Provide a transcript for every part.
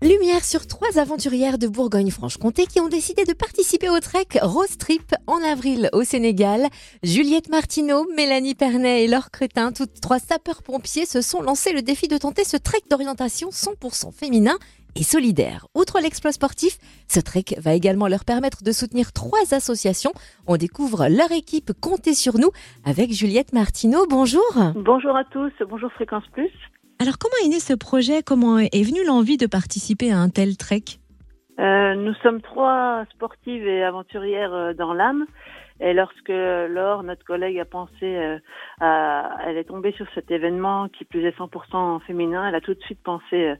Lumière sur trois aventurières de Bourgogne-Franche-Comté qui ont décidé de participer au trek Rose Trip en avril au Sénégal. Juliette Martineau, Mélanie Pernet et Laure Crétin, toutes trois sapeurs-pompiers, se sont lancés le défi de tenter ce trek d'orientation 100% féminin et solidaire. Outre l'exploit sportif, ce trek va également leur permettre de soutenir trois associations. On découvre leur équipe Comptez sur nous avec Juliette Martineau. Bonjour. Bonjour à tous, bonjour Fréquence Plus. Alors comment est né ce projet? Comment est venue l'envie de participer à un tel trek? Euh, Nous sommes trois sportives et aventurières euh, dans l'âme. Et lorsque Laure, notre collègue, a pensé, euh, à, elle est tombée sur cet événement qui plus est 100% féminin, elle a tout de suite pensé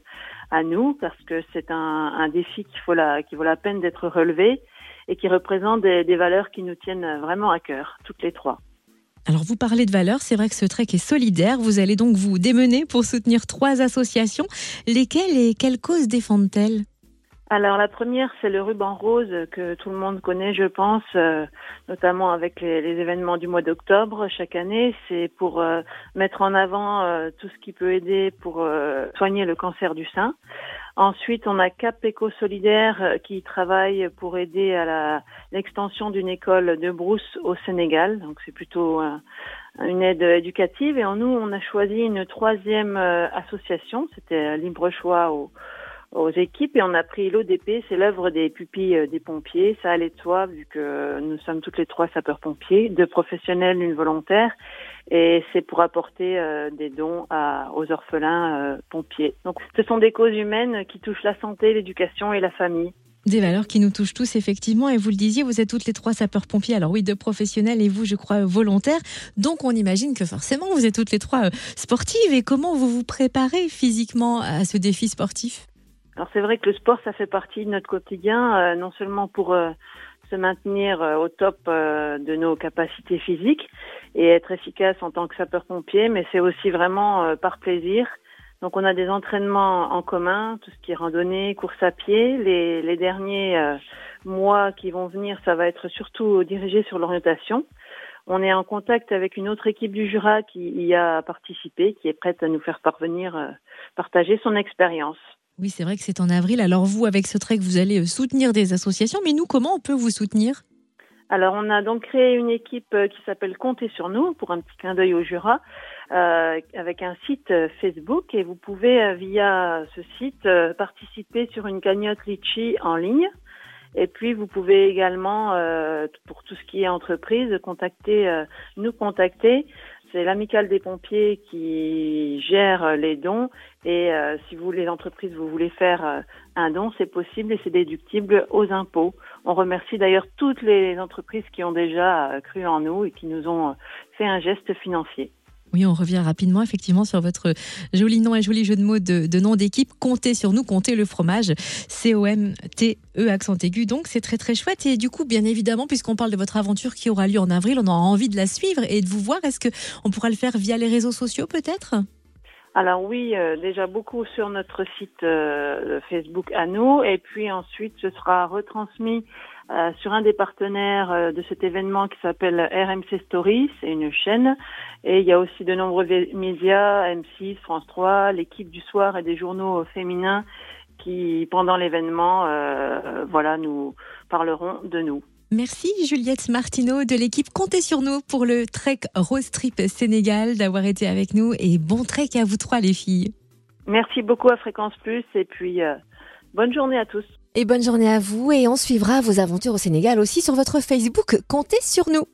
à nous parce que c'est un, défi qui vaut la, qui vaut la peine d'être relevé et qui représente des, des valeurs qui nous tiennent vraiment à cœur, toutes les trois. Alors vous parlez de valeurs, c'est vrai que ce trek est solidaire. Vous allez donc vous démener pour soutenir trois associations. Lesquelles et quelles causes défendent-elles? Alors la première, c'est le ruban rose que tout le monde connaît, je pense, euh, notamment avec les, événements du mois d'octobre chaque année. C'est pour euh, mettre en avant euh, tout ce qui peut aider pour soigner le cancer du sein. Ensuite, on a Cap Éco Solidaire qui travaille pour aider à l'extension d'une école de brousse au Sénégal. Donc c'est plutôt une aide éducative. Et en nous, on a choisi une troisième association. C'était libre choix au aux équipes et on a pris l'ODP, c'est l'œuvre des pupilles euh, des pompiers. Ça allait de soi vu que nous sommes toutes les trois sapeurs-pompiers, deux professionnels, une volontaire, et c'est pour apporter euh, des dons aux orphelins euh, pompiers. Donc ce sont des causes humaines qui touchent la santé, l'éducation et la famille. Des valeurs qui nous touchent tous, effectivement. Et vous le disiez, vous êtes toutes les trois sapeurs-pompiers. Alors oui, deux professionnels et vous, je crois, volontaires. Donc on imagine que forcément, vous êtes toutes les trois sportives. Et comment vous vous préparez physiquement à ce défi sportif? Alors c'est vrai que le sport, ça fait partie de notre quotidien, euh, non seulement pour euh, se maintenir euh, au top de nos capacités physiques et être efficace en tant que sapeur-pompier, mais c'est aussi vraiment par plaisir. Donc on a des entraînements en commun, tout ce qui est randonnée, course à pied. Les, les derniers mois qui vont venir, ça va être surtout dirigé sur l'orientation. On est en contact avec une autre équipe du Jura qui y a participé, qui est prête à nous faire parvenir, partager son expérience. Oui, c'est vrai que c'est en avril. Alors vous, avec ce trek, vous allez euh, soutenir des associations, mais nous, comment on peut vous soutenir? Alors, on a donc créé une équipe euh, qui s'appelle Comptez sur nous pour un petit clin d'œil au Jura, euh, avec un site Facebook et vous pouvez via ce site participer sur une cagnotte Litchi en ligne. Et puis vous pouvez également, pour tout ce qui est entreprise, nous contacter c'est l'amicale des pompiers qui gère les dons et euh, si vous, les entreprises, vous voulez faire euh, un don, c'est possible et c'est déductible aux impôts. On remercie d'ailleurs toutes les entreprises qui ont déjà euh, cru en nous et qui nous ont fait un geste financier. Oui, on revient rapidement effectivement sur votre joli nom et joli jeu de mots de, nom d'équipe. Comptez sur nous, comptez le fromage. C-O-M-T-E accent aigu. Donc c'est très très chouette. Et du coup, bien évidemment, puisqu'on parle de votre aventure qui aura lieu en avril, on aura envie de la suivre et de vous voir. Est-ce qu'on pourra le faire via les réseaux sociaux peut-être? Alors oui, euh, déjà beaucoup sur notre site euh, Facebook à nous, et puis ensuite ce sera retransmis euh, sur un des partenaires de cet événement qui s'appelle RMC Stories, c'est une chaîne, et il y a aussi de nombreux médias, M6, France 3, l'équipe du soir et des journaux féminins qui, pendant l'événement, voilà, nous parleront de nous. Merci Juliette Martineau de l'équipe Comptez sur nous pour le Trek Rose Trip Sénégal d'avoir été avec nous et bon trek à vous trois les filles. Merci beaucoup à Fréquence Plus et puis euh, bonne journée à tous. Et bonne journée à vous et on suivra vos aventures au Sénégal aussi sur votre Facebook Comptez sur nous.